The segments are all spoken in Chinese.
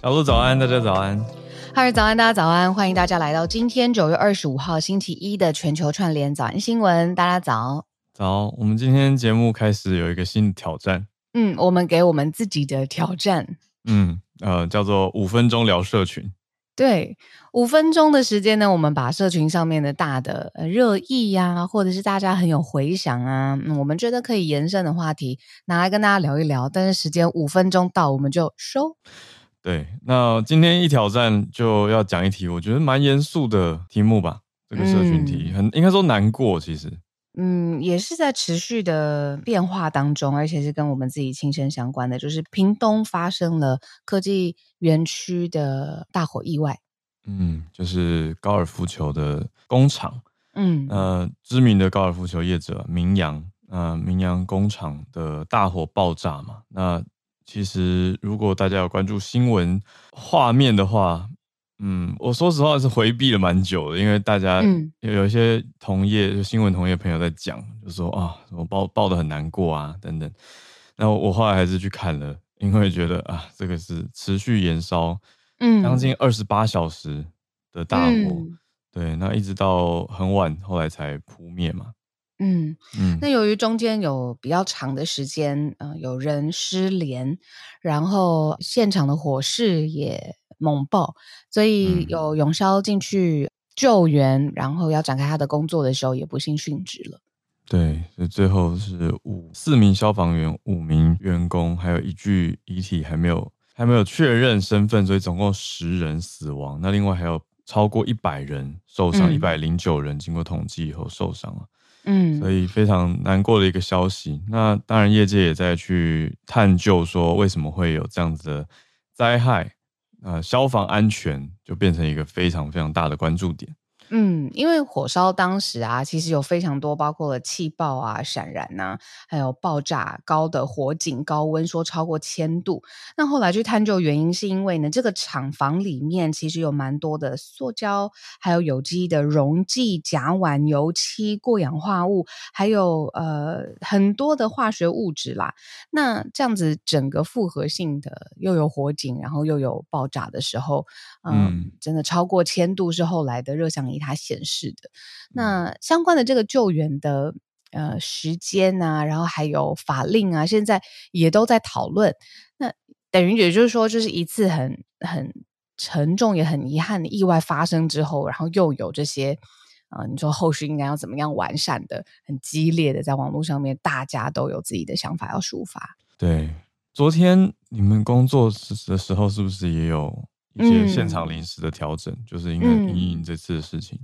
小鹿早安，大家早安。嗨，早安，大家早安，欢迎大家来到今天九月二十五号星期一的全球串联早安新闻。大家早。早，我们今天节目开始有一个新的挑战。嗯，我们给我们自己的挑战。嗯，呃，叫做五分钟聊社群。对，五分钟的时间呢，我们把社群上面的大的热议呀，或者是大家很有回响啊，嗯，我们觉得可以延伸的话题，拿来跟大家聊一聊。但是时间五分钟到，我们就收。对，那今天一挑战就要讲一题，我觉得蛮严肃的题目吧。这个社群题、嗯、很应该说难过，其实。嗯，也是在持续的变化当中，而且是跟我们自己亲身相关的，就是屏东发生了科技园区的大火意外。嗯，就是高尔夫球的工厂。嗯，呃，知名的高尔夫球业者明阳，呃，明阳工厂的大火爆炸嘛。那其实如果大家有关注新闻画面的话，嗯，我说实话是回避了蛮久的，因为大家有有一些同业，就新闻同业朋友在讲，就说啊，我报报的很难过啊，等等。那我后来还是去看了，因为觉得啊，这个是持续延烧，嗯，将近二十八小时的大火，嗯，对，那一直到很晚，后来才扑灭嘛。嗯嗯，那由于中间有比较长的时间，呃，有人失联，然后现场的火势也猛爆，所以有永消进去救援，然后要展开他的工作的时候，也不幸殉职了。对，所以最后是五四名消防员、五名员工，还有一具遗体还没有还没有确认身份，所以总共十人死亡。那另外还有超过一百人受伤，一百零九人经过统计以后受伤了。嗯，所以非常难过的一个消息。那当然，业界也在去探究说，为什么会有这样子的灾害？呃，消防安全就变成一个非常非常大的关注点。嗯，因为火烧当时啊，其实有非常多，包括了气爆啊、闪燃呐、啊，还有爆炸高的火警高温，说超过千度。那后来去探究原因，是因为呢，这个厂房里面其实有蛮多的塑胶，还有有机的溶剂、甲烷、油漆、过氧化物，还有呃很多的化学物质啦。那这样子整个复合性的又有火警，然后又有爆炸的时候，呃、嗯，真的超过千度是后来的热像仪。它显示的那相关的这个救援的呃时间啊，然后还有法令啊，现在也都在讨论。那等于也就是说，就是一次很很沉重也很遗憾的意外发生之后，然后又有这些啊、呃，你说后续应该要怎么样完善的，很激烈的在网络上面，大家都有自己的想法要抒发。对，昨天你们工作的时候是不是也有？一些现场临时的调整，嗯，就是因为因应这次的事情。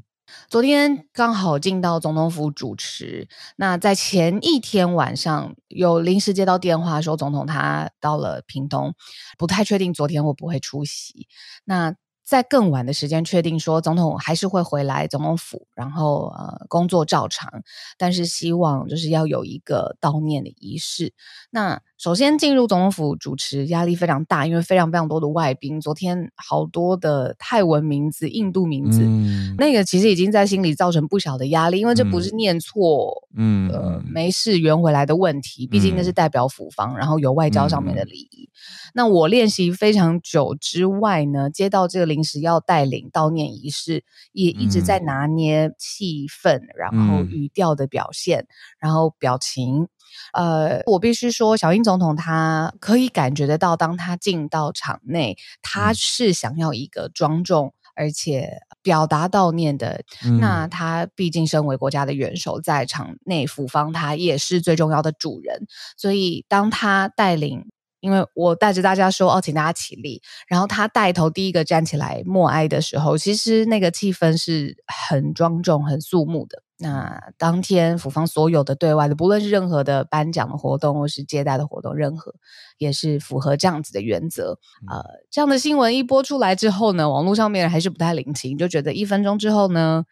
昨天刚好进到总统府主持，那在前一天晚上有临时接到电话说，总统他到了屏东，不太确定昨天会不会出席。那在更晚的时间确定说，总统还是会回来总统府，然后呃工作照常，但是希望就是要有一个悼念的仪式。那首先进入总统府主持，压力非常大，因为非常非常多的外宾。昨天好多的泰文名字、印度名字，嗯、那个其实已经在心里造成不小的压力，因为这不是念错，嗯呃没事圆回来的问题。毕竟那是代表府方，然后有外交上面的礼仪。嗯、那我练习非常久之外呢，接到这个临时要带领悼念仪式，也一直在拿捏气氛，然后语调的表现，然后表情。呃，我必须说，小英总统他可以感觉得到，当他进到场内，他是想要一个庄重而且表达悼念的。嗯、那他毕竟身为国家的元首，在场内府方他也是最重要的主人，所以当他带领，因为我带着大家说哦，请大家起立，然后他带头第一个站起来默哀的时候，其实那个气氛是很庄重、很肃穆的。那当天府方所有的对外的，不论是任何的颁奖的活动或是接待的活动，任何也是符合这样子的原则。呃，这样的新闻一播出来之后呢，网络上面还是不太领情，就觉得一分钟之后呢，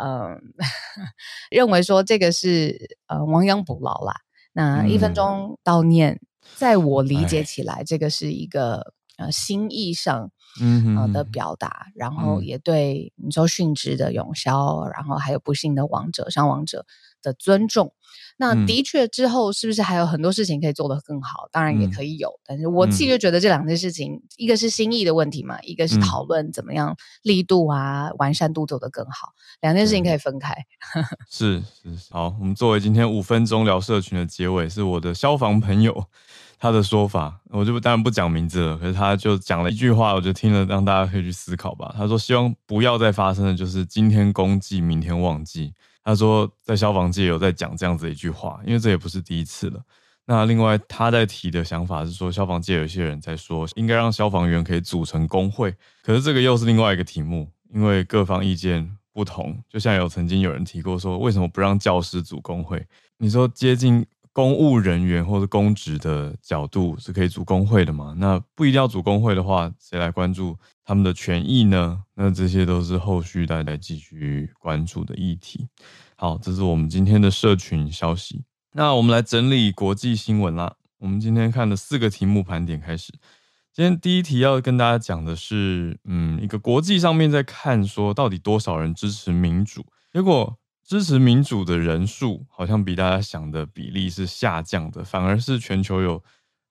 嗯、呃，认为说这个是呃亡羊补牢啦。那一分钟悼念，在我理解起来，这个是一个呃心意上。嗯，好的表达，嗯，然后也对你说殉职的永消，然后还有不幸的亡者、伤亡者的尊重。那的确之后是不是还有很多事情可以做得更好？当然也可以有，嗯、但是我自己就觉得这两件事情，嗯、一个是心意的问题嘛，一个是讨论怎么样力度啊、嗯、完善度做得更好，两件事情可以分开。是是是，好，我们作为今天五分钟聊社群的结尾，是我的消防朋友他的说法，我就当然不讲名字了，可是他就讲了一句话，我就听了，让大家可以去思考吧。他说希望不要再发生的就是今天公祭，明天忘记。他说，在消防界有在讲这样子的一句话，因为这也不是第一次了。那另外他在提的想法是说，消防界有些人在说，应该让消防员可以组成工会。可是这个又是另外一个题目，因为各方意见不同。就像有曾经有人提过说，为什么不让教师组工会？你说接近公务人员或者公职的角度是可以组工会的嘛？那不一定要组工会的话，谁来关注他们的权益呢？那这些都是后续大家继续关注的议题。好，这是我们今天的社群消息。那我们来整理国际新闻啦。我们今天看的四个题目盘点开始。今天第一题要跟大家讲的是，嗯，一个国际上面在看说到底多少人支持民主，结果支持民主的人数好像比大家想的比例是下降的，反而是全球有。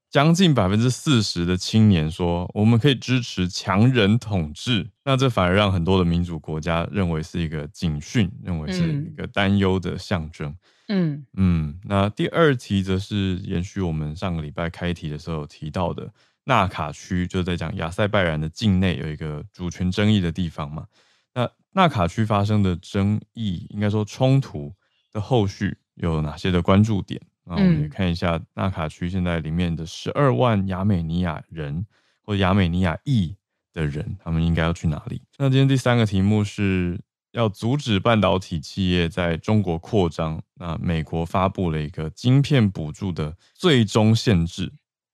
将近百分之四十的青年说，我们可以支持强人统治，那这反而让很多的民主国家认为是一个警讯，认为是一个担忧的象征。嗯嗯，那第二题则是延续我们上个礼拜开题的时候提到的纳卡区，就在讲亚塞拜然的境内有一个主权争议的地方嘛。那纳卡区发生的争议，应该说冲突的后续有哪些的关注点？那我们也看一下纳卡区现在里面的十二万亚美尼亚人或亚美尼亚裔的人，他们应该要去哪里？那今天第三个题目是要阻止半导体企业在中国扩张。那美国发布了一个晶片补助的最终限制，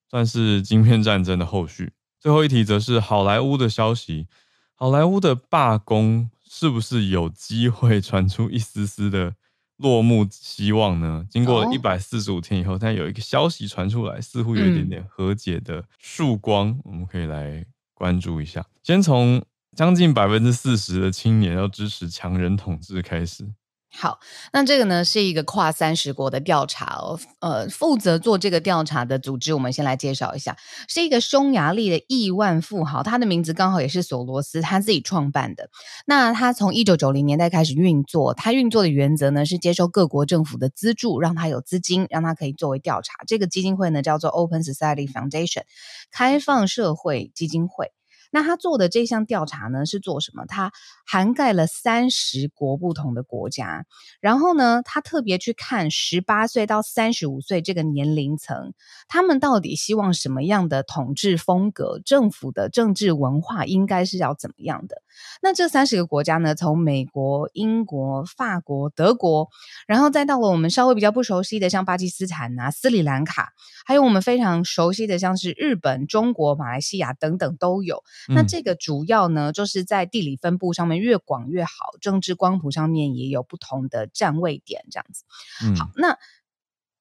算是晶片战争的后续。最后一题则是好莱坞的消息，好莱坞的罢工是不是有机会 传出一丝丝的？落幕希望呢？经过了一百四十五天以后，但有一个消息传出来，似乎有一点点和解的曙光，嗯、我们可以来关注一下。先从将近百分之四十的青年要支持强人统治开始。好，那这个呢是一个跨三十国的调查哦，呃，负责做这个调查的组织，我们先来介绍一下，是一个匈牙利的亿万富豪，他的名字刚好也是索罗斯他自己创办的。那他从一九九零年代开始运作，他运作的原则呢是接受各国政府的资助，让他有资金，让他可以作为调查。这个基金会呢叫做 Open Society Foundation，开放社会基金会。那他做的这项调查呢，是做什么？他涵盖了三十国不同的国家，然后呢，他特别去看十八岁到三十五岁这个年龄层，他们到底希望什么样的统治风格？政府的政治文化应该是要怎么样的？那这三十个国家呢，从美国、英国、法国、德国，然后再到了我们稍微比较不熟悉的，像巴基斯坦啊、斯里兰卡，还有我们非常熟悉的，像是日本、中国、马来西亚等等都有。那这个主要呢，就是在地理分布上面越广越好，政治光谱上面也有不同的站位点，这样子。嗯、好，那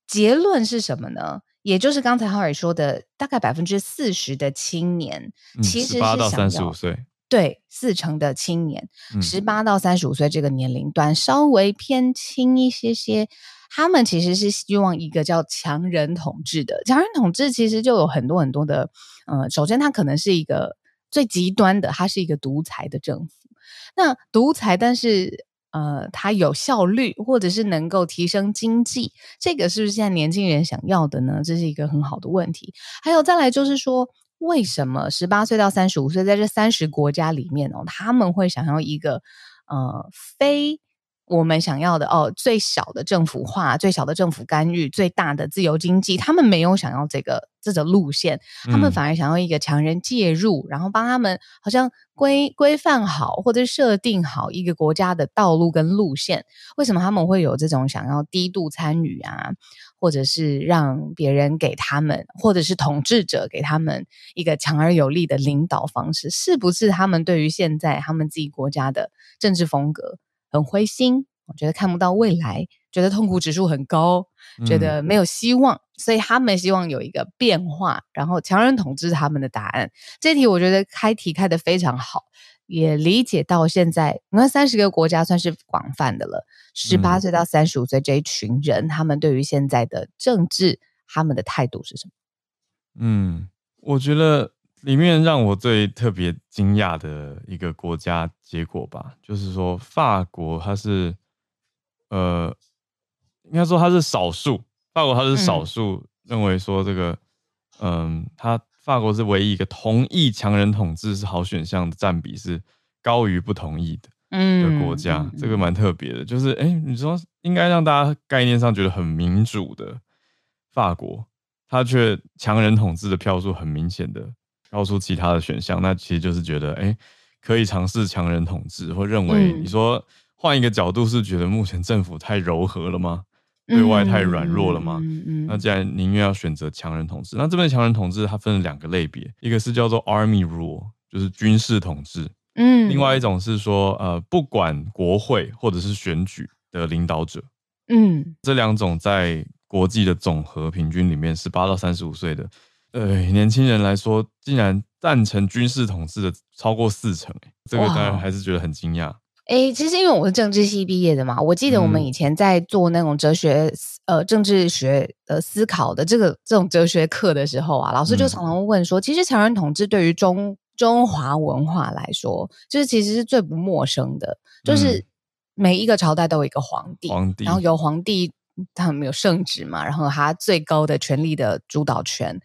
结论是什么呢？也就是刚才浩尔说的，大概百分之四十的青年，其实是到三十五岁，对，四成的青年，十八到三十五岁这个年龄段稍微偏轻一些些。他们其实是希望一个叫强人统治的，强人统治其实就有很多很多的，呃，首先它可能是一个最极端的，它是一个独裁的政府。那独裁，但是呃，它有效率，或者是能够提升经济，这个是不是现在年轻人想要的呢？这是一个很好的问题。还有再来就是说，为什么十八岁到三十五岁在这三十国家里面哦，他们会想要一个呃非。我们想要的哦，最小的政府化，最小的政府干预，最大的自由经济，他们没有想要这个这种路线，他们反而想要一个强人介入，嗯、然后帮他们好像规规范好或者设定好一个国家的道路跟路线。为什么他们会有这种想要低度参与啊，或者是让别人给他们，或者是统治者给他们一个强而有力的领导方式？是不是他们对于现在他们自己国家的政治风格？很灰心，我觉得看不到未来，觉得痛苦指数很高，觉得没有希望，嗯、所以他们希望有一个变化，然后强人统治他们的答案。这题我觉得开题开得非常好，也理解到现在，你看三十个国家算是广泛的了。十八岁到三十五岁这一群人，嗯、他们对于现在的政治，他们的态度是什么？嗯，我觉得里面让我最特别惊讶的一个国家结果吧，就是说法国，它是呃，应该说它是少数，法国它是少数认为说这个，嗯，它、呃。法国是唯一一个同意强人统治是好选项的占比是高于不同意的，嗯的国家，嗯、这个蛮特别的。就是，哎、欸，你说应该让大家概念上觉得很民主的法国，它却强人统治的票数很明显的高出其他的选项，那其实就是觉得，哎、欸，可以尝试强人统治，或认为你说换一个角度是觉得目前政府太柔和了吗？对外太软弱了吗？嗯嗯、那既然宁愿要选择强人统治，那这边强人统治它分了两个类别，一个是叫做 army rule，就是军事统治。嗯，另外一种是说，呃，不管国会或者是选举的领导者。嗯，这两种在国际的总和平均里面，十八到三十五岁的呃年轻人来说，竟然赞成军事统治的超过四成，这个当然还是觉得很惊讶。哎，其实因为我是政治系毕业的嘛，我记得我们以前在做那种哲学、嗯、呃政治学呃思考的这个这种哲学课的时候啊，老师就常常问说，嗯、其实强人统治对于中中华文化来说，就是其实是最不陌生的，就是每一个朝代都有一个皇帝，皇帝然后由皇帝他们有圣旨嘛，然后他最高的权力的主导权，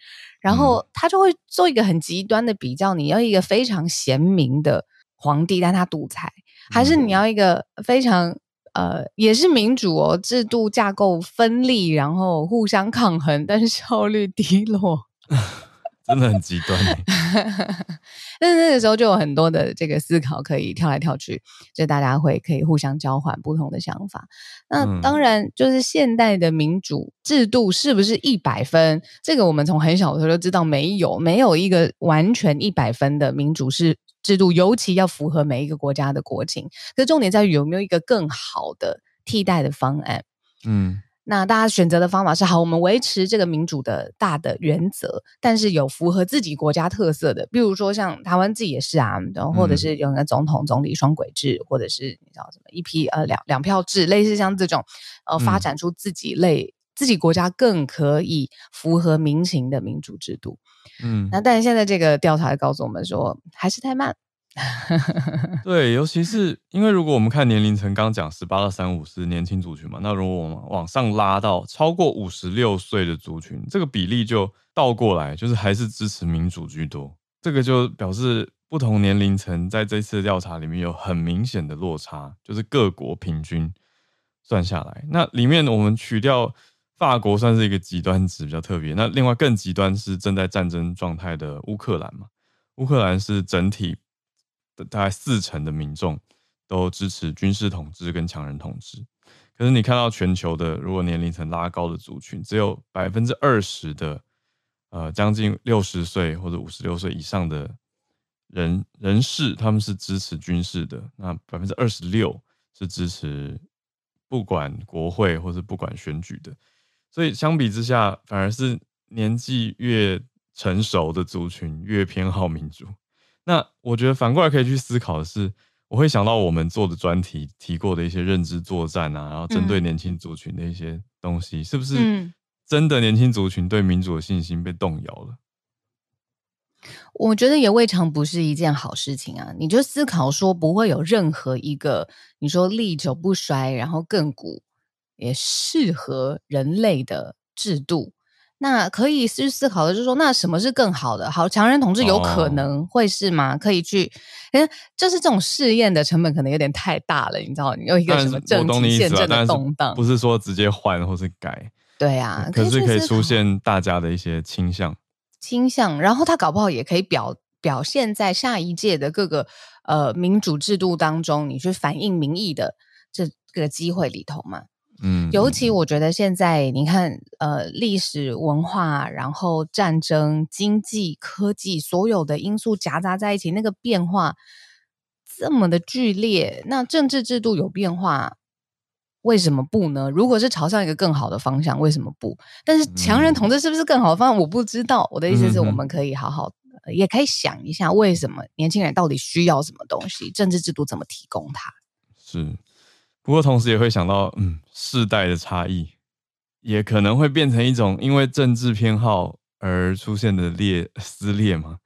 然后他就会做一个很极端的比较，你要一个非常贤明的皇帝，但他独裁。还是你要一个非常呃，也是民主哦，制度架构分立，然后互相抗衡，但是效率低落，真的很极端。但是那个时候就有很多的这个思考可以跳来跳去，就大家会可以互相交换不同的想法。那当然，就是现代的民主制度是不是一百分？这个我们从很小的时候就知道，没有没有一个完全一百分的民主是。制度尤其要符合每一个国家的国情，可是重点在于有没有一个更好的替代的方案。嗯，那大家选择的方法是好，我们维持这个民主的大的原则，但是有符合自己国家特色的，比如说像台湾自己也是啊，然后或者是有那个总统总理双轨制，或者是你知道什么一批呃两两票制，类似像这种呃发展出自己类。嗯自己国家更可以符合民情的民主制度，嗯，那但是现在这个调查告诉我们说，还是太慢。对，尤其是因为如果我们看年龄层，刚讲十八到三五是年轻族群嘛，那如果我们往上拉到超过五十六岁的族群，这个比例就倒过来，就是还是支持民主居多。这个就表示不同年龄层在这次调查里面有很明显的落差，就是各国平均算下来，那里面我们取掉。法国算是一个极端值比较特别，那另外更极端是正在战争状态的乌克兰嘛？乌克兰是整体大概四成的民众都支持军事统治跟强人统治，可是你看到全球的如果年龄层拉高的族群，只有百分之二十的呃将近六十岁或者五十六岁以上的人人士，他们是支持军事的，那百分之二十六是支持不管国会或者不管选举的。所以相比之下，反而是年纪越成熟的族群越偏好民主。那我觉得反过来可以去思考的是，我会想到我们做的专题提过的一些认知作战啊，然后针对年轻族群的一些东西，嗯、是不是真的年轻族群对民主的信心被动摇了？我觉得也未尝不是一件好事情啊！你就思考说，不会有任何一个你说历久不衰，然后亘古。也适合人类的制度，那可以去思考的，就是说，那什么是更好的？好，强人统治有可能会是吗？哦、可以去，嗯，就是这种试验的成本可能有点太大了，你知道？你有一个什么政体宪政的动荡，不是说直接换或是改？对啊，可是可以出现大家的一些倾向，倾向，然后他搞不好也可以表表现在下一届的各个呃民主制度当中，你去反映民意的这个机会里头嘛。嗯，尤其我觉得现在你看，呃，历史文化，然后战争、经济、科技，所有的因素夹杂在一起，那个变化这么的剧烈，那政治制度有变化，为什么不呢？如果是朝向一个更好的方向，为什么不？但是强人统治是不是更好的方向？我不知道。我的意思是我们可以好好也可以想一下，为什么年轻人到底需要什么东西，政治制度怎么提供它？是，不过同时也会想到，嗯，世代的差异，也可能会变成一种因为政治偏好而出现的裂 撕裂嘛。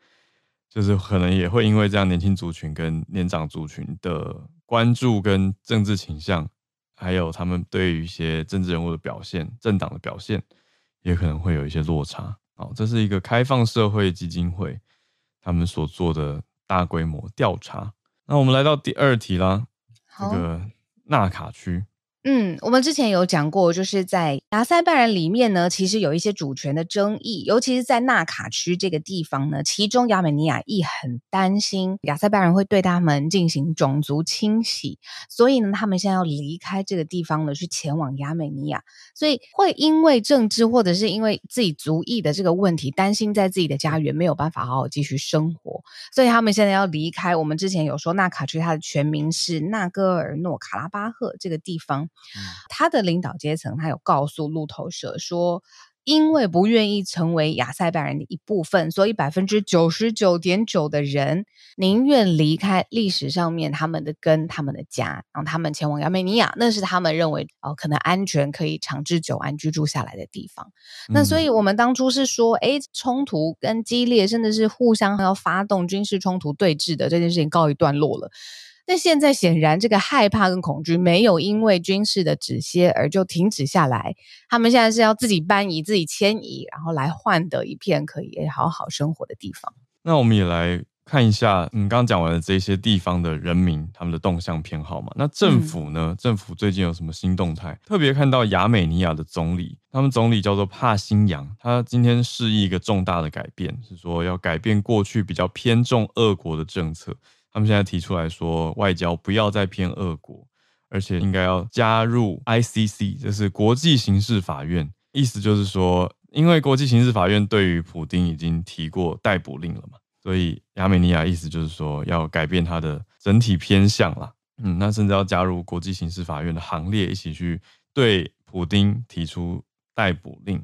就是可能也会因为这样，年轻族群跟年长族群的关注跟政治倾向，还有他们对于一些政治人物的表现、政党的表现，也可能会有一些落差。好，这是一个开放社会基金会他们所做的大规模调查。那我们来到第二题啦，这个纳卡区。嗯，我们之前有讲过，就是在亚塞拜然里面呢，其实有一些主权的争议，尤其是在纳卡区这个地方呢，其中亚美尼亚亦很担心亚塞拜然会对他们进行种族清洗，所以呢，他们现在要离开这个地方呢，去前往亚美尼亚，所以会因为政治或者是因为自己族裔的这个问题，担心在自己的家园没有办法好好继续生活，所以他们现在要离开。我们之前有说，纳卡区它的全名是纳戈尔诺卡拉巴赫这个地方。他的领导阶层，他有告诉路透社说，因为不愿意成为亚塞拜人的一部分，所以百分之九十九点九的人宁愿离开历史上面他们的根、他们的家，让他们前往亚美尼亚，那是他们认为哦，可能安全可以长治久安居住下来的地方。嗯、那所以我们当初是说，哎，冲突跟激烈，甚至是互相要发动军事冲突对峙的这件事情告一段落了。但现在显然，这个害怕跟恐惧没有因为军事的止歇而就停止下来。他们现在是要自己搬移、自己迁移，然后来换得一片可以好好生活的地方。那我们也来看一下，嗯，刚刚讲完的这些地方的人民他们的动向偏好嘛。那政府呢？嗯、政府最近有什么新动态？特别看到亚美尼亚的总理，他们总理叫做帕辛扬，他今天示意一个重大的改变，是说要改变过去比较偏重俄国的政策。他们现在提出来说，外交不要再偏俄国，而且应该要加入 ICC，就是国际刑事法院。意思就是说，因为国际刑事法院对于普丁已经提过逮捕令了嘛，所以亚美尼亚意思就是说要改变它的整体偏向啦。嗯，那甚至要加入国际刑事法院的行列，一起去对普丁提出逮捕令。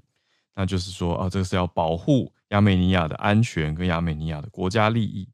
那就是说，啊，这个是要保护亚美尼亚的安全跟亚美尼亚的国家利益。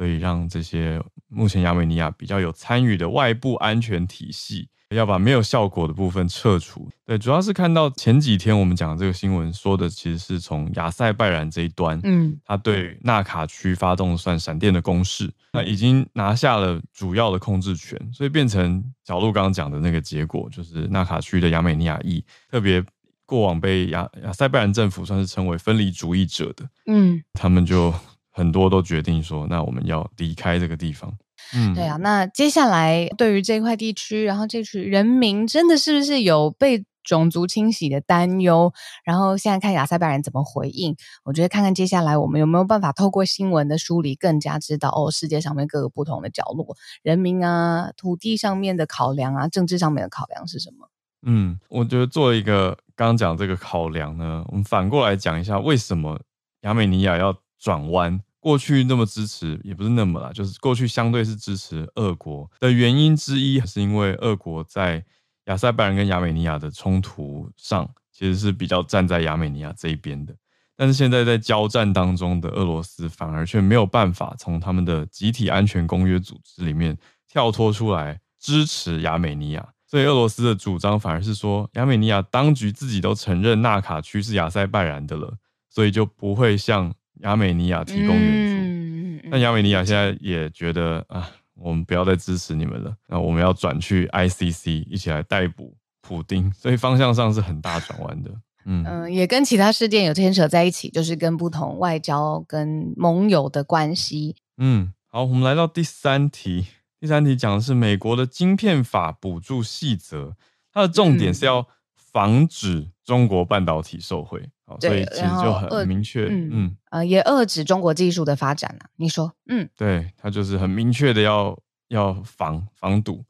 所以让这些目前亚美尼亚比较有参与的外部安全体系，要把没有效果的部分撤除。对，主要是看到前几天我们讲的这个新闻说的，其实是从亚塞拜然这一端，嗯，他对纳卡区发动算闪电的攻势，那已经拿下了主要的控制权，所以变成小路刚刚讲的那个结果，就是纳卡区的亚美尼亚裔，特别过往被亚亚塞拜然政府算是称为分离主义者的，嗯，他们就。很多都决定说，那我们要离开这个地方。嗯，对啊。那接下来对于这块地区，然后这群人民，真的是不是有被种族清洗的担忧？然后现在看亚塞拜然怎么回应？我觉得看看接下来我们有没有办法透过新闻的梳理，更加知道哦，世界上面各个不同的角落，人民啊，土地上面的考量啊，政治上面的考量是什么？嗯，我觉得做一个刚刚讲这个考量呢，我们反过来讲一下，为什么亚美尼亚要转弯？过去那么支持，也不是那么啦，就是过去相对是支持俄国的原因之一，是因为俄国在亚塞拜然跟亚美尼亚的冲突上，其实是比较站在亚美尼亚这一边的。但是现在在交战当中的俄罗斯，反而却没有办法从他们的集体安全公约组织里面跳脱出来支持亚美尼亚，所以俄罗斯的主张反而是说，亚美尼亚当局自己都承认纳卡区是亚塞拜然的了，所以就不会像。亚美尼亚提供援助，那亚美尼亚现在也觉得啊，我们不要再支持你们了，那我们要转去 ICC 一起来逮捕普丁，所以方向上是很大转弯的。嗯嗯，也跟其他事件有牵扯在一起，就是跟不同外交跟盟友的关系。嗯，好，我们来到第三题，第三题讲的是美国的晶片法补助细则，它的重点是要防止中国半导体受贿。好所以其实就很明确，嗯嗯，呃，也遏制中国技术的发展了、啊。你说，嗯，对，他就是很明确的要要防防堵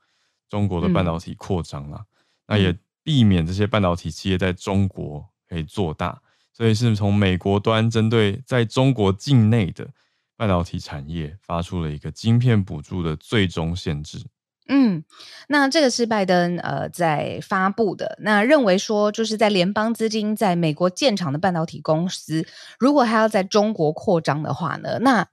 中国的半导体扩张了，嗯、那也避免这些半导体企业在中国可以做大，所以是从美国端针对在中国境内的半导体产业发出了一个晶片补助的最终限制。嗯，那这个是拜登呃在发布的，那认为说就是在联邦资金在美国建厂的半导体公司，如果还要在中国扩张的话呢，那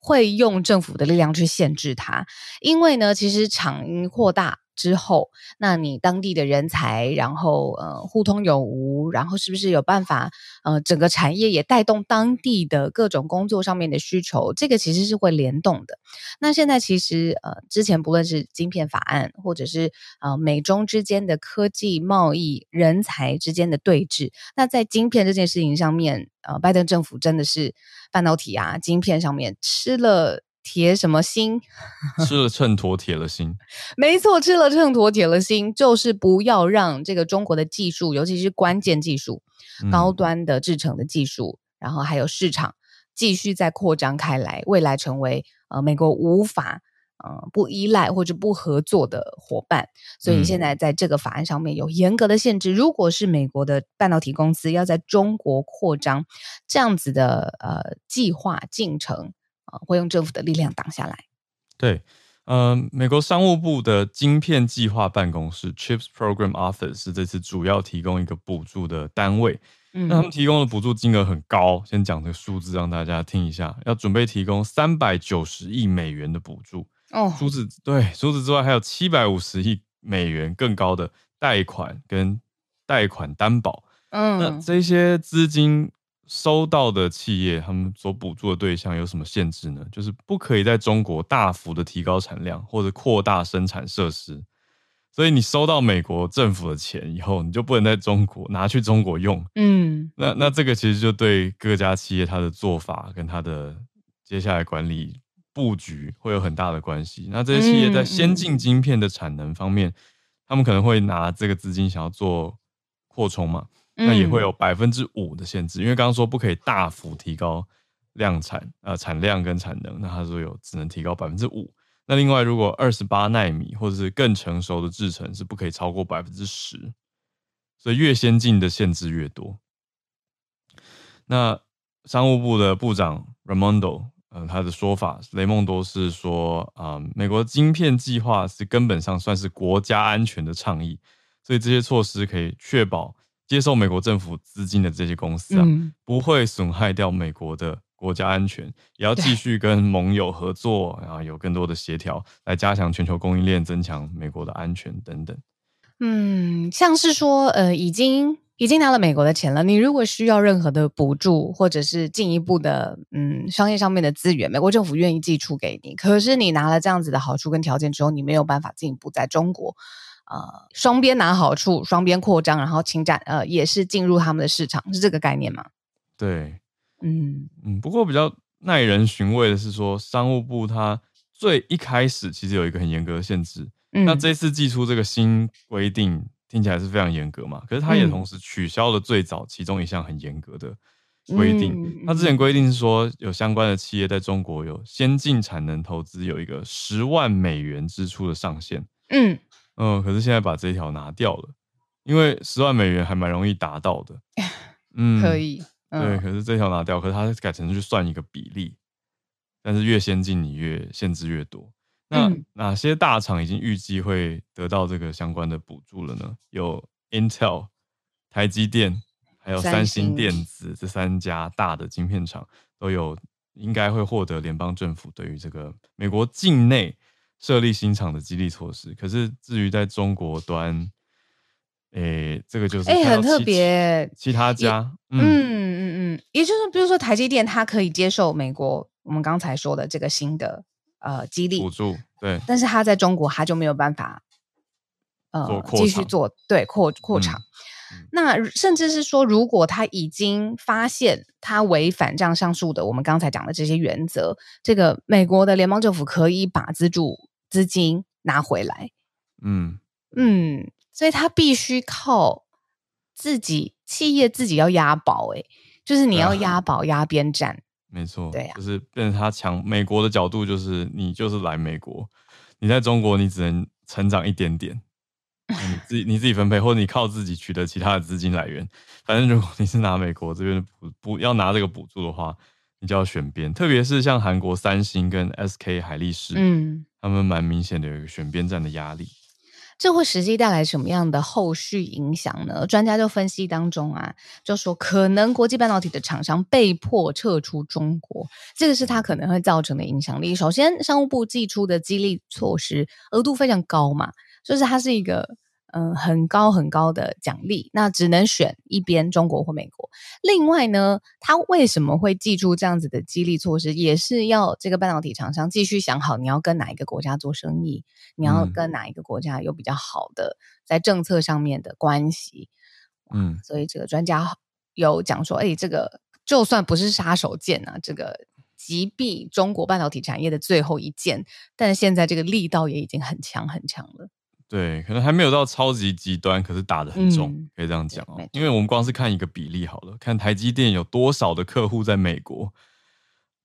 会用政府的力量去限制它，因为呢，其实厂扩大。之后，那你当地的人才，然后呃互通有无，然后是不是有办法呃整个产业也带动当地的各种工作上面的需求？这个其实是会联动的。那现在其实呃之前不论是晶片法案，或者是呃美中之间的科技贸易、人才之间的对峙，那在晶片这件事情上面，呃拜登政府真的是半导体啊晶片上面吃了。铁什么心？吃了秤砣铁了心。没错，吃了秤砣铁了心，就是不要让这个中国的技术，尤其是关键技术、高端的制成的技术，嗯、然后还有市场继续再扩张开来，未来成为呃美国无法呃不依赖或者不合作的伙伴。所以现在在这个法案上面有严格的限制，如果是美国的半导体公司要在中国扩张这样子的呃计划进程。会用政府的力量挡下来。对，呃，美国商务部的晶片计划办公室 （Chips Program Office） 是这次主要提供一个补助的单位。嗯，那他们提供的补助金额很高，先讲这个数字让大家听一下，要准备提供三百九十亿美元的补助。哦，除此对，除此之外还有七百五十亿美元更高的贷款跟贷款担保。嗯，那这些资金。收到的企业，他们所补助的对象有什么限制呢？就是不可以在中国大幅的提高产量或者扩大生产设施。所以你收到美国政府的钱以后，你就不能在中国拿去中国用。嗯，那那这个其实就对各家企业它的做法跟它的接下来管理布局会有很大的关系。那这些企业在先进晶片的产能方面，他们可能会拿这个资金想要做扩充嘛。那也会有百分之五的限制，因为刚刚说不可以大幅提高量产，呃，产量跟产能，那他说有只能提高百分之五。那另外，如果二十八纳米或者是更成熟的制程是不可以超过百分之十，所以越先进的限制越多。那商务部的部长 Raimondo，呃，他的说法，雷蒙多是说，啊、呃，美国晶片计划是根本上算是国家安全的倡议，所以这些措施可以确保。接受美国政府资金的这些公司啊，嗯、不会损害掉美国的国家安全，也要继续跟盟友合作，然后有更多的协调，来加强全球供应链，增强美国的安全等等。嗯，像是说，呃，已经已经拿了美国的钱了，你如果需要任何的补助，或者是进一步的，嗯，商业上面的资源，美国政府愿意寄出给你。可是你拿了这样子的好处跟条件之后，你没有办法进一步在中国。呃，双边拿好处，双边扩张，然后侵占，呃，也是进入他们的市场，是这个概念吗？对，嗯嗯。不过比较耐人寻味的是说，商务部它最一开始其实有一个很严格的限制，嗯、那这次寄出这个新规定，听起来是非常严格嘛。可是它也同时取消了最早其中一项很严格的规定。嗯、它之前规定是说，有相关的企业在中国有先进产能投资，有一个十万美元支出的上限。嗯。嗯，可是现在把这一条拿掉了，因为十万美元还蛮容易达到的。嗯，可以。嗯、对，可是这条拿掉，可是它改成去算一个比例，但是越先进你越限制越多。那、嗯、哪些大厂已经预计会得到这个相关的补助了呢？有 Intel、台积电，还有三星电子这三家大的晶片厂都有应该会获得联邦政府对于这个美国境内。设立新厂的激励措施，可是至于在中国端，诶、欸，这个就是诶，很特别。其他家，嗯嗯嗯，也就是比如说台积电，它可以接受美国我们刚才说的这个新的呃激励补助，对，但是它在中国，它就没有办法呃继续做对扩扩厂。嗯、那甚至是说，如果他已经发现他违反这样上述的我们刚才讲的这些原则，这个美国的联邦政府可以把资助。资金拿回来，嗯。嗯，所以他必须靠自己企业自己要押宝，哎，就是你要押 宝押边站，没错，对呀、啊，就是变成他强美国的角度，就是你就是来美国，你在中国你只能成长一点点，你自己你自己分配，或者你靠自己取得其他的资金来源，反正如果你是拿美国这边补补要拿这个补助的话，你就要选边，特别是像韩国三星跟 SK 海力士，嗯。他们蛮明显的有一个选边站的压力。这会实际带来什么样的后续影响呢？专家就分析当中啊，就说可能国际半导体的厂商被迫撤出中国，这个是它可能会造成的影响力。首先，商务部寄出的激励措施额度非常高嘛，就是它是一个。嗯，很高很高的奖励，那只能选一边，中国或美国。另外呢，他为什么会祭出这样子的激励措施，也是要这个半导体厂商继续想好，你要跟哪一个国家做生意，你要跟哪一个国家有比较好的在政策上面的关系。嗯，所以这个专家有讲说，哎，这个就算不是杀手锏啊，这个击毙中国半导体产业的最后一剑，但现在这个力道也已经很强很强了。对，可能还没有到超级极端，可是打的很重，嗯、可以这样讲哦。因为我们光是看一个比例好了，看台积电有多少的客户在美国，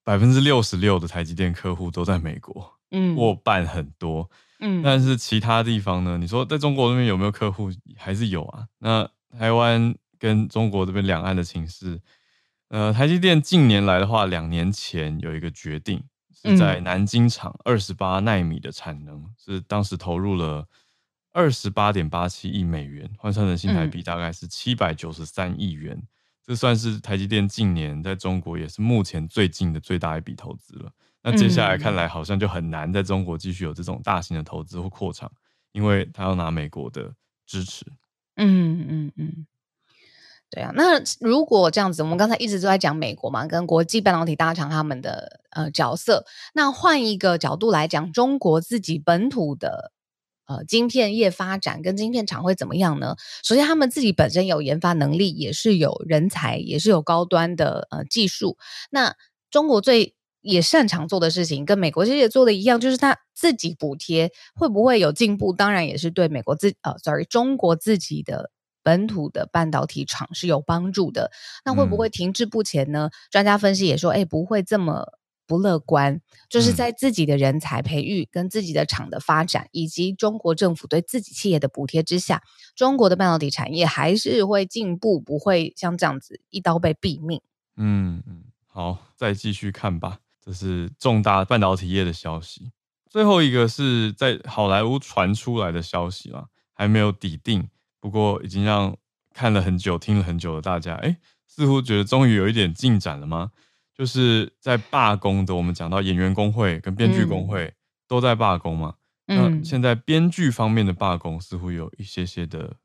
百分之六十六的台积电客户都在美国，嗯，过半很多，嗯。但是其他地方呢？你说在中国那边有没有客户？还是有啊。那台湾跟中国这边两岸的情势，呃，台积电近年来的话，两年前有一个决定，是在南京厂二十八纳米的产能，是当时投入了。二十八点八七亿美元，换算成新台币大概是七百九十三亿元，嗯，这算是台积电近年在中国也是目前最近的最大一笔投资了。那接下来看来好像就很难在中国继续有这种大型的投资或扩厂，因为他要拿美国的支持。嗯嗯嗯，对啊。那如果这样子，我们刚才一直都在讲美国嘛，跟国际半导体大厂他们的呃角色。那换一个角度来讲，中国自己本土的。呃，晶片业发展跟晶片厂会怎么样呢？首先，他们自己本身有研发能力，也是有人才，也是有高端的呃技术。那中国最也擅长做的事情，跟美国其实也做的一样，就是他自己补贴会不会有进步？当然也是对美国自呃，sorry，中国自己的本土的半导体厂是有帮助的。那会不会停滞不前呢？嗯、专家分析也说，哎，不会这么。不乐观，就是在自己的人才培育、跟自己的厂的发展，以及中国政府对自己企业的补贴之下，中国的半导体产业还是会进步，不会像这样子一刀被毙命。嗯嗯，好，再继续看吧。这是重大半导体业的消息。最后一个是在好莱坞传出来的消息了，还没有底定，不过已经让看了很久、听了很久的大家，哎，似乎觉得终于有一点进展了吗？就是在罢工的，我们讲到演员工会跟编剧工会都在罢工嘛。嗯，那现在编剧方面的罢工似乎有一些些的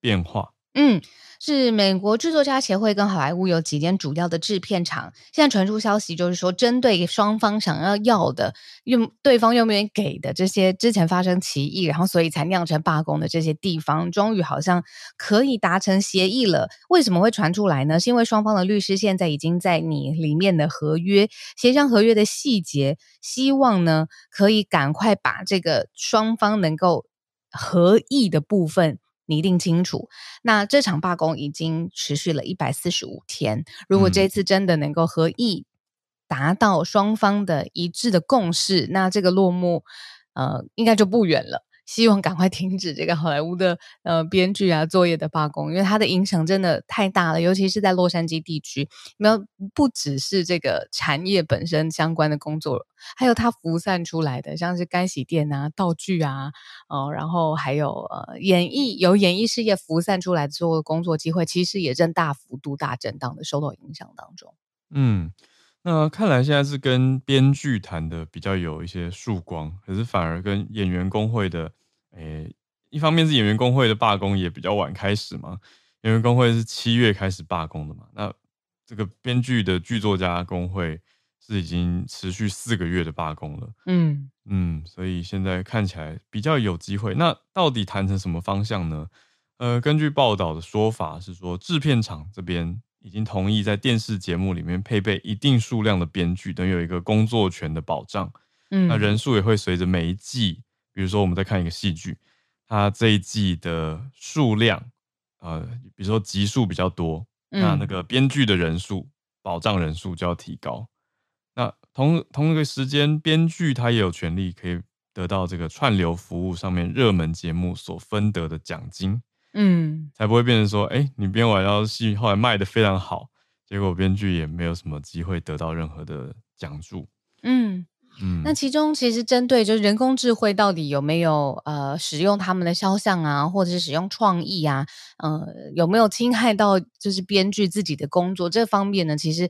变化。嗯。是美国制作家协会跟好莱坞有几间主要的制片厂，现在传出消息，就是说针对双方想要要的，用对方又没有给的这些之前发生歧义，然后所以才酿成罢工的这些地方，终于好像可以达成协议了。为什么会传出来呢？是因为双方的律师现在已经在你里面的合约，协商合约的细节，希望呢可以赶快把这个双方能够合意的部分。拟定清楚，那这场罢工已经持续了一百四十五天。如果这次真的能够合意达到双方的一致的共识，那这个落幕，呃，应该就不远了。希望赶快停止这个好莱坞的呃编剧啊作业的罢工，因为它的影响真的太大了，尤其是在洛杉矶地区。没有，不只是这个产业本身相关的工作，还有它辐散出来的，像是干洗店啊、道具啊，哦、然后还有呃演艺由演艺事业辐散出来的所有的工作机会，其实也正大幅度大震荡的受到影响当中。嗯。那看来现在是跟编剧谈的比较有一些曙光，可是反而跟演员工会的，诶、欸，一方面是演员工会的罢工也比较晚开始嘛，演员工会是七月开始罢工的嘛，那这个编剧的剧作家工会是已经持续四个月的罢工了，嗯嗯，所以现在看起来比较有机会。那到底谈成什么方向呢？呃，根据报道的说法是说，制片厂这边。已经同意在电视节目里面配备一定数量的编剧，等于有一个工作权的保障。嗯，那人数也会随着每一季，比如说我们在看一个戏剧，它这一季的数量，呃，比如说集数比较多，那那个编剧的人数保障人数就要提高。那同同一个时间，编剧他也有权利可以得到这个串流服务上面热门节目所分得的奖金。嗯，才不会变成说，哎、欸，你编完要戏，后来卖的非常好，结果编剧也没有什么机会得到任何的奖助。嗯，嗯，那其中其实针对就是人工智慧到底有没有呃使用他们的肖像啊，或者是使用创意啊，呃有没有侵害到就是编剧自己的工作这方面呢？其实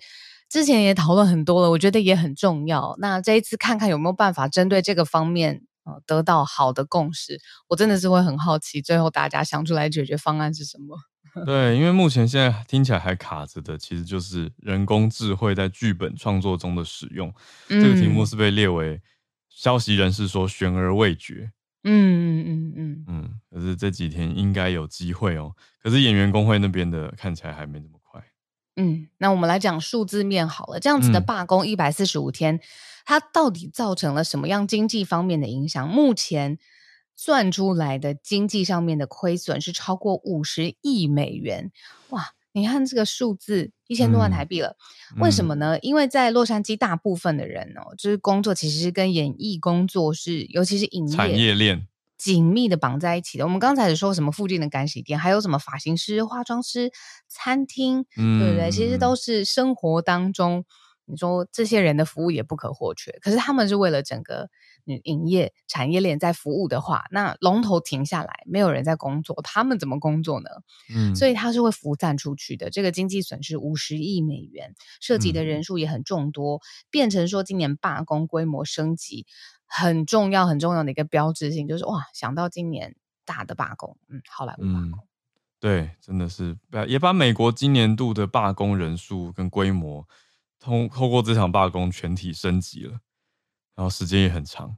之前也讨论很多了，我觉得也很重要。那这一次看看有没有办法针对这个方面呃得到好的共识，我真的是会很好奇，最后大家想出来解决方案是什么。对，因为目前现在听起来还卡着的，其实就是人工智慧在剧本创作中的使用。嗯、这个题目是被列为消息人士说悬而未决。嗯嗯嗯嗯嗯，可是这几天应该有机会哦。可是演员工会那边的看起来还没那么快。嗯，那我们来讲数字面好了，这样子的罢工一百四十五天，嗯、它到底造成了什么样经济方面的影响？目前。算出来的经济上面的亏损是超过五十亿美元，哇！你看这个数字一千多万台币了，嗯、为什么呢？嗯、因为在洛杉矶，大部分的人哦，就是工作其实是跟演艺工作是，尤其是影业产业链紧密的绑在一起的。我们刚才是说什么附近的干洗店，还有什么发型师、化妆师、餐厅，嗯、对不对？其实都是生活当中。你说这些人的服务也不可或缺，可是他们是为了整个嗯营业产业链在服务的话，那龙头停下来，没有人在工作，他们怎么工作呢？嗯，所以他是会浮散出去的。这个经济损失五十亿美元，涉及的人数也很众多，嗯、变成说今年罢工规模升级很重要很重要的一个标志性，就是哇，想到今年大的罢工，嗯，好莱坞罢工、嗯，对，真的是也把美国今年度的罢工人数跟规模。通透过这场罢工全体升级了，然后时间也很长，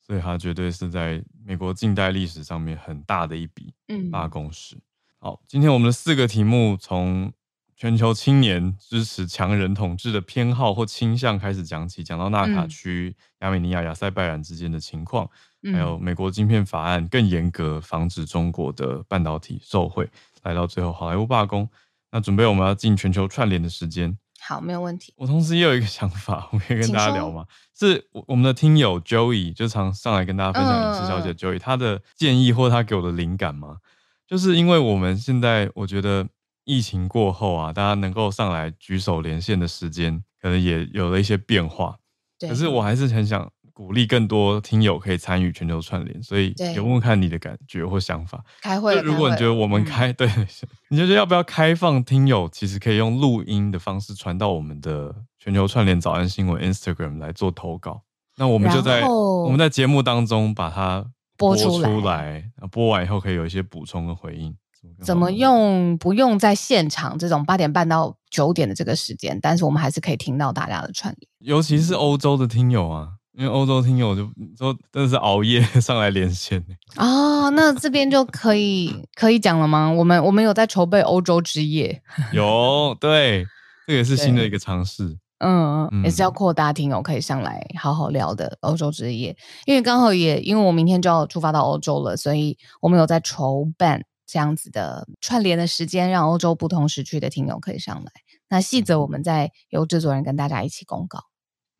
所以它绝对是在美国近代历史上面很大的一笔罢工史。嗯、好，今天我们的四个题目从全球青年支持强人统治的偏好或倾向开始讲起，讲到纳卡区、亚美尼亚、亚塞拜然之间的情况，嗯、还有美国晶片法案更严格防止中国的半导体受贿，来到最后好莱坞罢工。那准备我们要进全球串联的时间。好，没有问题。我同时也有一个想法，我可以跟大家聊吗？是我们的听友 Joey 就常上来跟大家分享影视小姐 Joey 他的建议或他给我的灵感吗？就是因为我们现在我觉得疫情过后啊，大家能够上来举手连线的时间可能也有了一些变化。对可是我还是很想。鼓励更多听友可以参与全球串联，所以也问问看你的感觉或想法。开会，如果你觉得我们开，嗯、对，你觉得要不要开放听友？其实可以用录音的方式传到我们的全球串联早安新闻 Instagram 来做投稿。那我们就在我们在节目当中把它播出来，播出来，播完以后可以有一些补充跟回应。怎么用？不用在现场这种八点半到九点的这个时间，但是我们还是可以听到大家的串联，尤其是欧洲的听友啊。因为欧洲听友就说真的是熬夜 上来连线哦，那这边就可以可以讲了吗？我们我们有在筹备欧洲之夜，有对，这也是新的一个尝试，嗯嗯，也是要扩大听友可以上来好好聊的欧洲之夜，因为刚好也因为我明天就要出发到欧洲了，所以我们有在筹办这样子的串联的时间，让欧洲不同时区的听友可以上来。那细则我们再由制作人跟大家一起公告。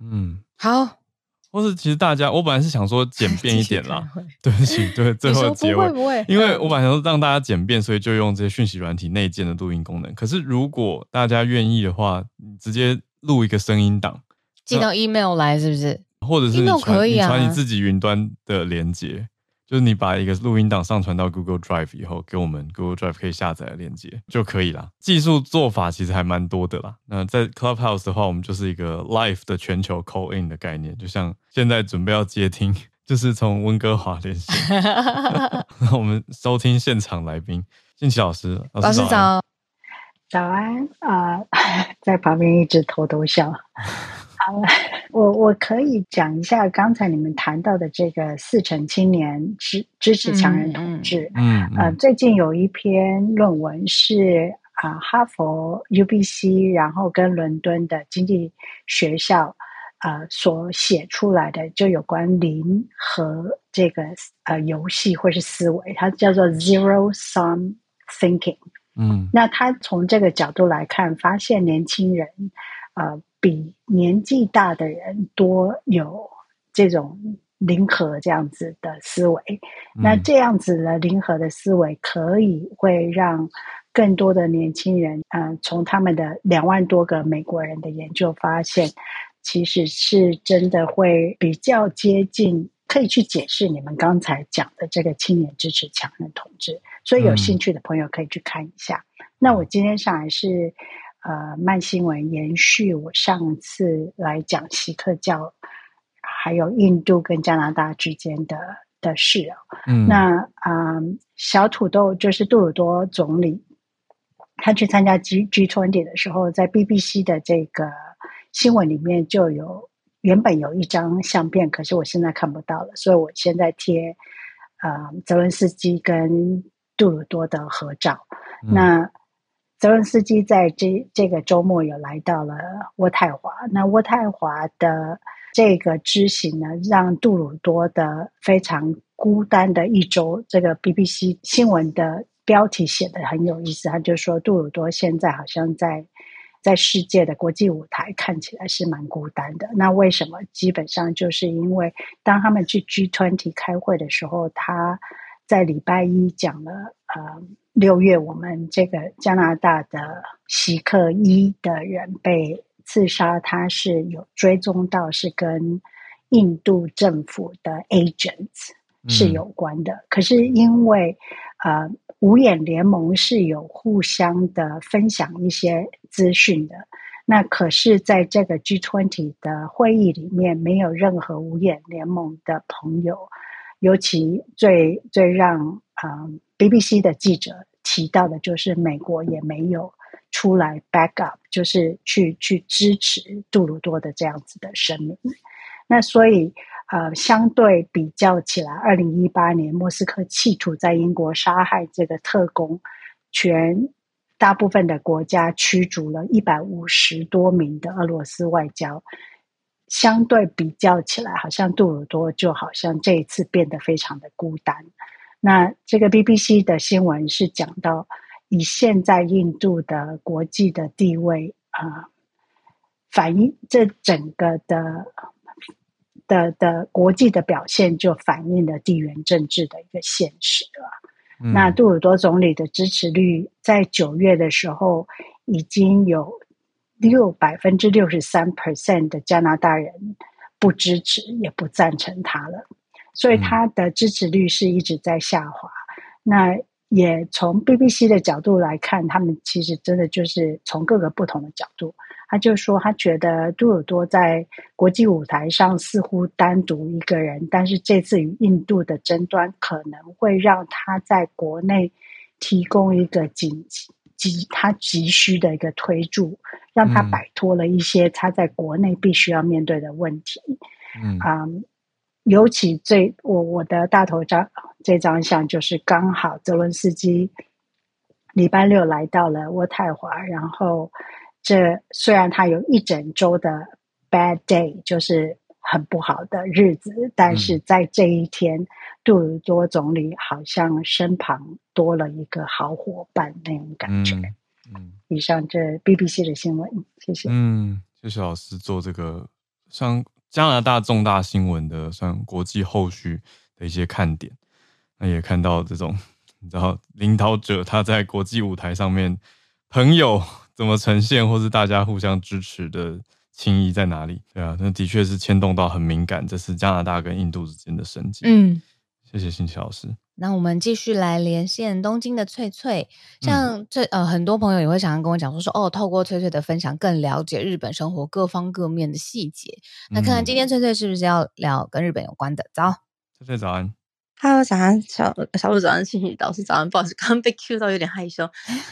嗯，好。或是其实大家，我本来是想说简 便一点啦，对不起，对最后的结尾，不会，因为我本来想说让大家简便，所以就用这些讯息软体内建的录音功能。可是如果大家愿意的话，你直接录一个声音档，寄到 email 来，是不是？或者是你传你传你自己云端的连接。就是你把一个录音档上传到 Google Drive 以后，给我们 Google Drive 可以下载的链接就可以了。技术做法其实还蛮多的啦。那在 Clubhouse 的话，我们就是一个 Live 的全球 Call In 的概念，就像现在准备要接听，就是从温哥华连线。那我们收听现场来宾，幸琪老师，老师早，早安啊、呃，在旁边一直偷偷笑。我我可以讲一下刚才你们谈到的这个四成青年支支持强人统治。嗯，嗯，嗯呃，最近有一篇论文是啊、呃，哈佛 UBC，然后跟伦敦的经济学校呃所写出来的，就有关零和这个呃游戏或是思维，它叫做 Zero Sum Thinking。嗯，那他从这个角度来看，发现年轻人呃。比年纪大的人多有这种零和这样子的思维，嗯、那这样子的零和的思维可以会让更多的年轻人，嗯、呃，从他们的两万多个美国人的研究发现，其实是真的会比较接近，可以去解释你们刚才讲的这个青年支持强人统治。所以有兴趣的朋友可以去看一下。嗯、那我今天上来是呃慢新闻延续我上次来讲锡克教，还有印度跟加拿大之间的的事哦。嗯，那啊、呃、小土豆就是杜鲁多总理。他去参加 G G Twenty 的时候，在 BBC 的这个新闻里面就有原本有一张相片，可是我现在看不到了，所以我现在贴呃泽伦斯基跟杜鲁多的合照。嗯、那泽伦斯基在这这个周末有来到了渥太华，那渥太华的这个之行呢，让杜鲁多的非常孤单的一周，这个 BBC 新闻的。标题写得很有意思，他就说杜鲁多现在好像在在世界的国际舞台看起来是蛮孤单的。那为什么？基本上就是因为当他们去 G20 开会的时候，他在礼拜一讲了，呃，六月我们这个加拿大的锡克一的人被刺杀，他是有追踪到是跟印度政府的 agents 是有关的。嗯、可是因为呃。五眼联盟是有互相的分享一些资讯的，那可是在这个 G20 的会议里面，没有任何五眼联盟的朋友，尤其最最让啊、呃、BBC 的记者提到的，就是美国也没有出来 back up，就是去去支持杜鲁多的这样子的声明，那所以。呃，相对比较起来，二零一八年莫斯科企图在英国杀害这个特工，全大部分的国家驱逐了一百五十多名的俄罗斯外交。相对比较起来，好像杜鲁多就好像这一次变得非常的孤单。那这个 BBC 的新闻是讲到，以现在印度的国际的地位啊、呃，反映这整个的。的的国际的表现就反映了地缘政治的一个现实了。嗯、那杜鲁多总理的支持率在九月的时候已经有六百分之六十三 percent 的加拿大人不支持也不赞成他了，所以他的支持率是一直在下滑。嗯、那也从 BBC 的角度来看，他们其实真的就是从各个不同的角度。他就说，他觉得杜鲁多在国际舞台上似乎单独一个人，但是这次与印度的争端可能会让他在国内提供一个紧急他急需的一个推助，让他摆脱了一些他在国内必须要面对的问题。嗯，um, 尤其最我我的大头照这张相就是刚好泽伦斯基礼拜六来到了渥太华，然后。这虽然他有一整周的 bad day，就是很不好的日子，但是在这一天，嗯、杜鲁多总理好像身旁多了一个好伙伴那种感觉。嗯，嗯以上这 BBC 的新闻，谢谢。嗯，谢谢老师做这个像加拿大重大新闻的，算国际后续的一些看点。那也看到这种，你知道，领导者他在国际舞台上面，朋友。怎么呈现，或是大家互相支持的情谊在哪里？对啊，那的确是牵动到很敏感，这是加拿大跟印度之间的神经。嗯，谢谢新奇老师。那我们继续来连线东京的翠翠，像这呃很多朋友也会常常跟我讲说说哦，透过翠翠的分享，更了解日本生活各方各面的细节。那看看今天翠翠是不是要聊跟日本有关的？早，翠翠早安。Hello，早安，小小鹿早安，欣琪老师早安，不好意思，刚刚被 Q 到有点害羞。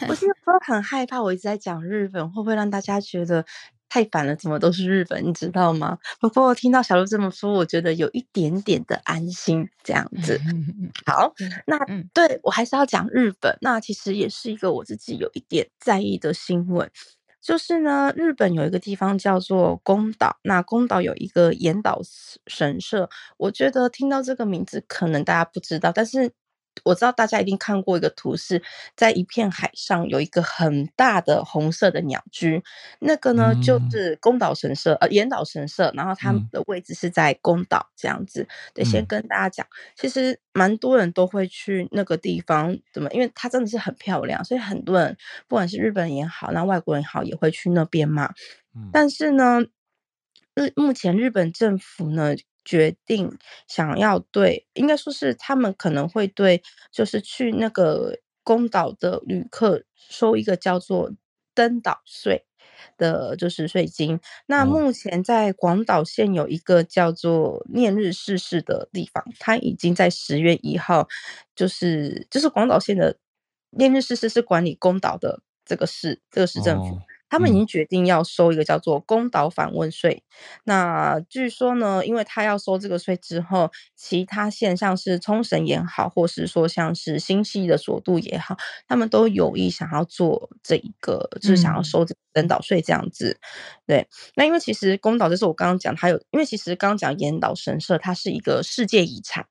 我是 说很害怕，我一直在讲日本，会不会让大家觉得太烦了？怎么都是日本，你知道吗？不过我听到小鹿这么说，我觉得有一点点的安心，这样子。好，那对我还是要讲日本，那其实也是一个我自己有一点在意的新闻。就是呢，日本有一个地方叫做宫岛，那宫岛有一个岩岛神社。我觉得听到这个名字，可能大家不知道，但是。我知道大家一定看过一个图，是在一片海上有一个很大的红色的鸟居，那个呢、嗯、就是宫岛神社，呃，岩岛神社。然后他们的位置是在宫岛这样子。得、嗯、先跟大家讲，其实蛮多人都会去那个地方，怎么？因为它真的是很漂亮，所以很多人不管是日本人也好，那外国人也好，也会去那边嘛。嗯、但是呢。日目前日本政府呢决定想要对，应该说是他们可能会对，就是去那个宫岛的旅客收一个叫做登岛税的，就是税金。那目前在广岛县有一个叫做念日市市的地方，它已经在十月一号，就是就是广岛县的念日市市是管理宫岛的这个市，这个市政府。哦他们已经决定要收一个叫做公岛访问税。那据说呢，因为他要收这个税之后，其他县像是冲绳也好，或是说像是新系的佐渡也好，他们都有意想要做这一个，就是想要收这个登岛税这样子。对，那因为其实宫岛就是我刚刚讲，它有，因为其实刚刚讲岩岛神社，它是一个世界遗产。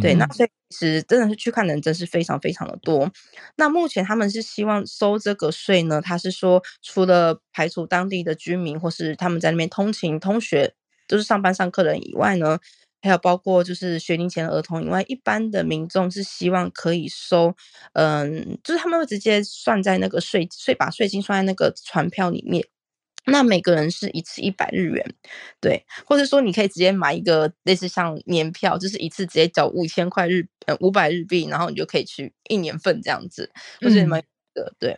对，那所以其实真的是去看的人真是非常非常的多。那目前他们是希望收这个税呢，他是说除了排除当地的居民或是他们在那边通勤、通学，就是上班上课的人以外呢，还有包括就是学龄前的儿童以外，一般的民众是希望可以收，嗯，就是他们会直接算在那个税税把税金算在那个船票里面。那每个人是一次一百日元，对，或者说你可以直接买一个类似像年票，就是一次直接缴五千块日呃五百日币，然后你就可以去一年份这样子，或者买的对。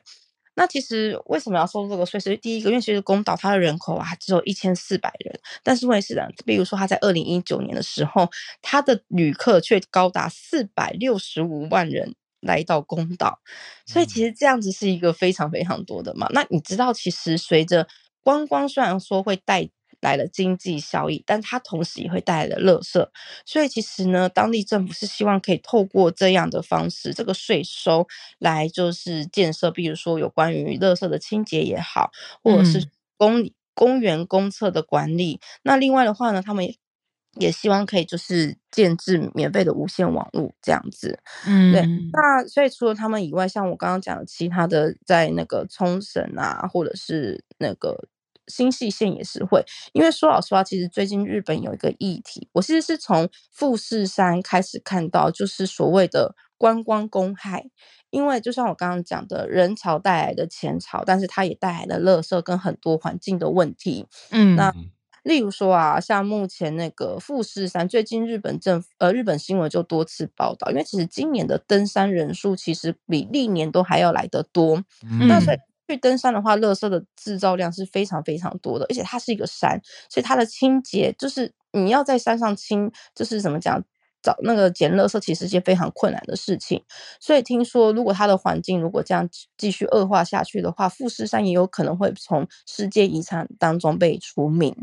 那其实为什么要收这个税？是第一个，因为其实宫岛它的人口啊只有一千四百人，但是问题是呢？比如说它在二零一九年的时候，它的旅客却高达四百六十五万人来到宫岛，所以其实这样子是一个非常非常多的嘛。那你知道，其实随着观光虽然说会带来了经济效益，但它同时也会带来了垃圾。所以其实呢，当地政府是希望可以透过这样的方式，这个税收来就是建设，比如说有关于垃圾的清洁也好，或者是公公园公厕的管理。嗯。那另外的话呢，他们也也希望可以就是建制免费的无线网络这样子。嗯，对。那所以除了他们以外，像我刚刚讲的其他的，在那个冲绳啊，或者是那个。新细线也是会，因为说老实话，其实最近日本有一个议题，我其实是从富士山开始看到，就是所谓的观光公害。因为就像我刚刚讲的，人潮带来的前潮，但是它也带来了垃圾跟很多环境的问题。嗯，那例如说啊，像目前那个富士山，最近日本政府呃日本新闻就多次报道，因为其实今年的登山人数其实比历年都还要来得多。嗯，那所以。去登山的话，垃圾的制造量是非常非常多的，而且它是一个山，所以它的清洁就是你要在山上清，就是怎么讲，找那个捡垃圾其实是件非常困难的事情。所以听说，如果它的环境如果这样继续恶化下去的话，富士山也有可能会从世界遗产当中被除名。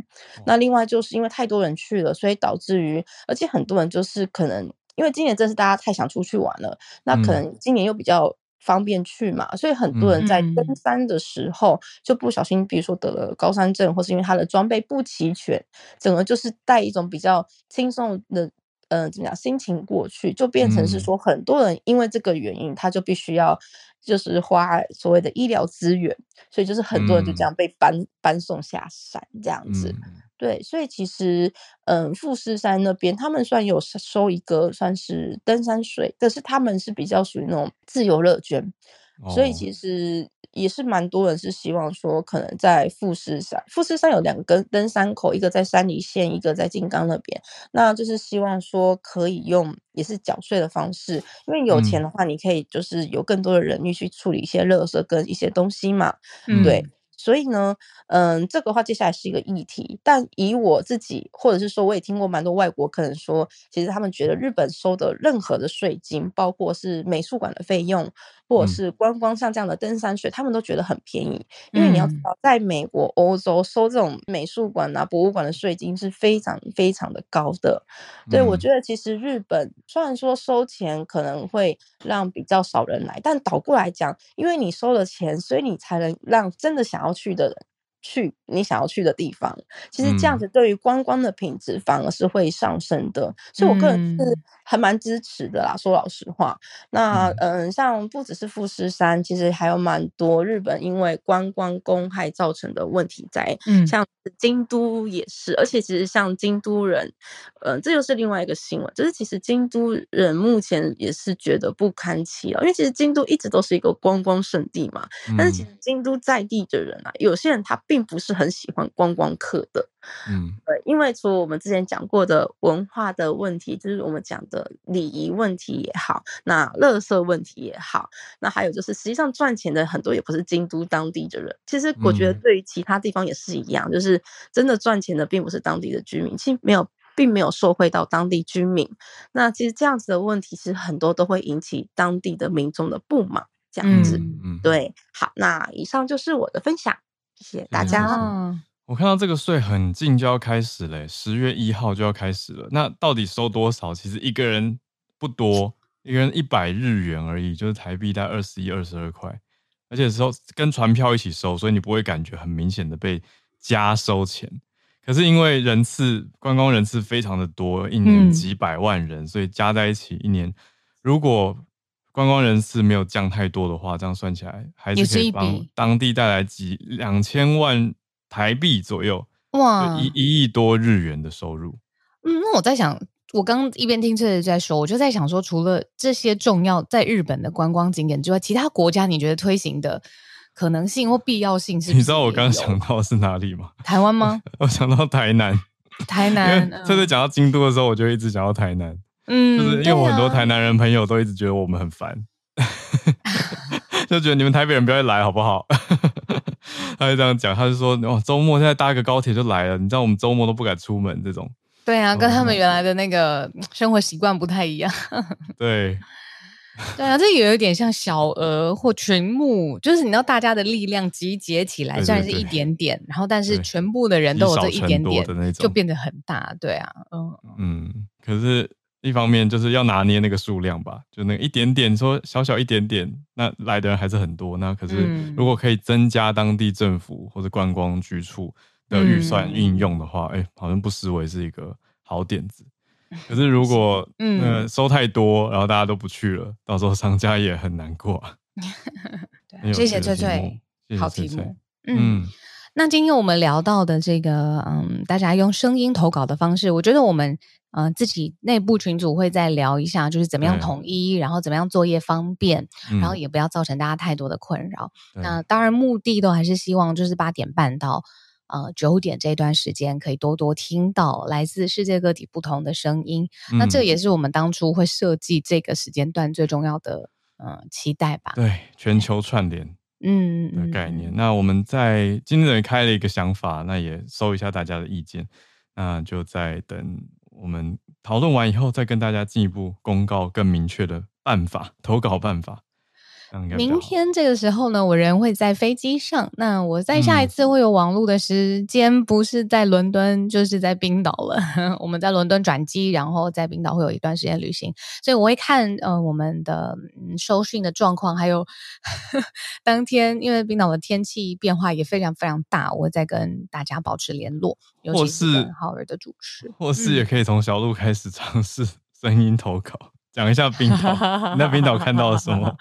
那另外就是因为太多人去了，所以导致于，而且很多人就是可能因为今年真是大家太想出去玩了，那可能今年又比较。方便去嘛，所以很多人在登山的时候就不小心，比如说得了高山症，或是因为他的装备不齐全，整个就是带一种比较轻松的，呃，怎么讲心情过去，就变成是说很多人因为这个原因，他就必须要就是花所谓的医疗资源，所以就是很多人就这样被搬搬送下山这样子。对，所以其实，嗯，富士山那边他们虽然有收一个算是登山税，可是他们是比较属于那种自由乐捐，哦，所以其实也是蛮多人是希望说，可能在富士山，富士山有两个登山口，一个在山梨县，一个在金刚那边，那就是希望说可以用也是缴税的方式，因为有钱的话，你可以就是有更多的人力去处理一些垃圾跟一些东西嘛，嗯、对。所以呢，嗯，这个话接下来是一个议题，但以我自己，或者是说，我也听过蛮多外国客人说，其实他们觉得日本收的任何的税金，包括是美术馆的费用，或者是观光像这样的登山税，他们都觉得很便宜，因为你要知道，在美国、欧洲收这种美术馆啊、博物馆的税金是非常非常的高的。对，我觉得其实日本虽然说收钱可能会让比较少人来，但倒过来讲，因为你收了钱，所以你才能让真的想要去的人。去你想要去的地方，其实这样子对于观光的品质反而是会上升的，嗯、所以我个人是还蛮支持的啦。说老实话，那嗯、呃，像不只是富士山，其实还有蛮多日本因为观光公害造成的问题在，嗯，像京都也是，而且其实像京都人，嗯、呃，这又是另外一个新闻，就是其实京都人目前也是觉得不堪其扰，因为其实京都一直都是一个观光圣地嘛，但是其实京都在地的人啊，有些人他并并不是很喜欢观光客的。嗯，对，因为除了我们之前讲过的文化的问题，就是我们讲的礼仪问题也好，那垃圾问题也好，那还有就是实际上赚钱的很多也不是京都当地的人。其实我觉得对于其他地方也是一样，嗯、就是真的赚钱的并不是当地的居民，其实没有。并没有受惠到当地居民，那其实这样子的问题，其实很多都会引起当地的民众的不满。这样子，嗯，对，好，那以上就是我的分享，谢谢大家。嗯、我看到这个税很近就要开始了，十月一号就要开始了。那到底收多少？其实一个人不多，一个人一百日元而已，就是台币大概二十一、二十二块，而且收跟船票一起收，所以你不会感觉很明显的被加收钱。可是因为人次观光人次非常的多，一年几百万人，嗯、所以加在一起一年，如果观光人次没有降太多的话，这样算起来还是可以帮当地带来几两千万台币左右，哇，一一亿多日元的收入。嗯，那我在想，我刚刚一边听这在说，我就在想说，除了这些重要在日本的观光景点之外，其他国家你觉得推行的？可能性或必要性是，是？你知道我刚刚想到的是哪里吗？台湾吗？我想到台南。台南。这次讲到京都的时候，我就一直讲到台南。嗯，就是因为我很多台南人朋友都一直觉得我们很烦，就觉得你们台北人不要来好不好？他就这样讲，他就说哦，周末现在搭个高铁就来了，你知道我们周末都不敢出门这种。对啊，跟他们原来的那个生活习惯不太一样。对。对啊，这也有一点像小额或群募，就是你知道大家的力量集结起来，虽然是一点点，然后但是全部的人都有这一点点，就变得很大。对啊，嗯嗯。可是，一方面就是要拿捏那个数量吧，就那一点点，说小小一点点，那来的人还是很多。那可是，如果可以增加当地政府或者观光局处的预算运用的话，哎、嗯，好像不失为是一个好点子。可是如果嗯、呃、收太多，然后大家都不去了，到时候商家也很难过。对，谢谢翠翠，好题目。嗯，那今天我们聊到的这个，嗯，大家用声音投稿的方式，我觉得我们嗯、呃、自己内部群组会再聊一下，就是怎么样统一，然后怎么样作业方便，然后也不要造成大家太多的困扰。那当然目的都还是希望就是八点半到。呃，九点这段时间可以多多听到来自世界各地不同的声音，嗯、那这也是我们当初会设计这个时间段最重要的呃期待吧？对，全球串联嗯的概念。嗯、那我们在今天也开了一个想法，那也收一下大家的意见，那就在等我们讨论完以后，再跟大家进一步公告更明确的办法，投稿办法。明天这个时候呢，我人会在飞机上。那我在下一次会有网络的时间，不是在伦敦，就是在冰岛了。我们在伦敦转机，然后在冰岛会有一段时间旅行，所以我会看呃我们的嗯收讯的状况，还有呵 呵当天因为冰岛的天气变化也非常非常大，我会再跟大家保持联络。尤其是浩尔的主持，或是也可以从小路开始尝试 声音投稿。讲一下冰岛，你在冰岛看到了什么？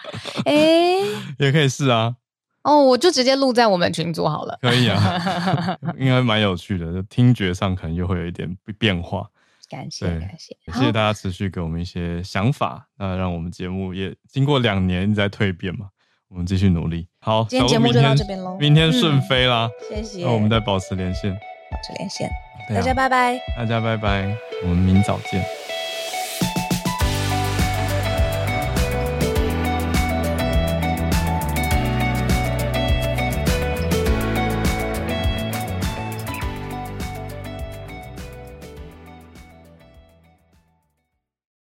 哎、欸，也可以试啊。哦，我就直接录在我们群组好了。可以啊，应该蛮有趣的，就听觉上可能又会有一点变化。感谢，感谢，谢谢大家持续给我们一些想法，那让我们节目也经过两年在蜕变嘛，我们继续努力。好，今天节目就到这边喽，明天顺飞啦，嗯、谢谢。那我们再保持连线，保持连线，大家拜拜，大家拜拜，我们明早见。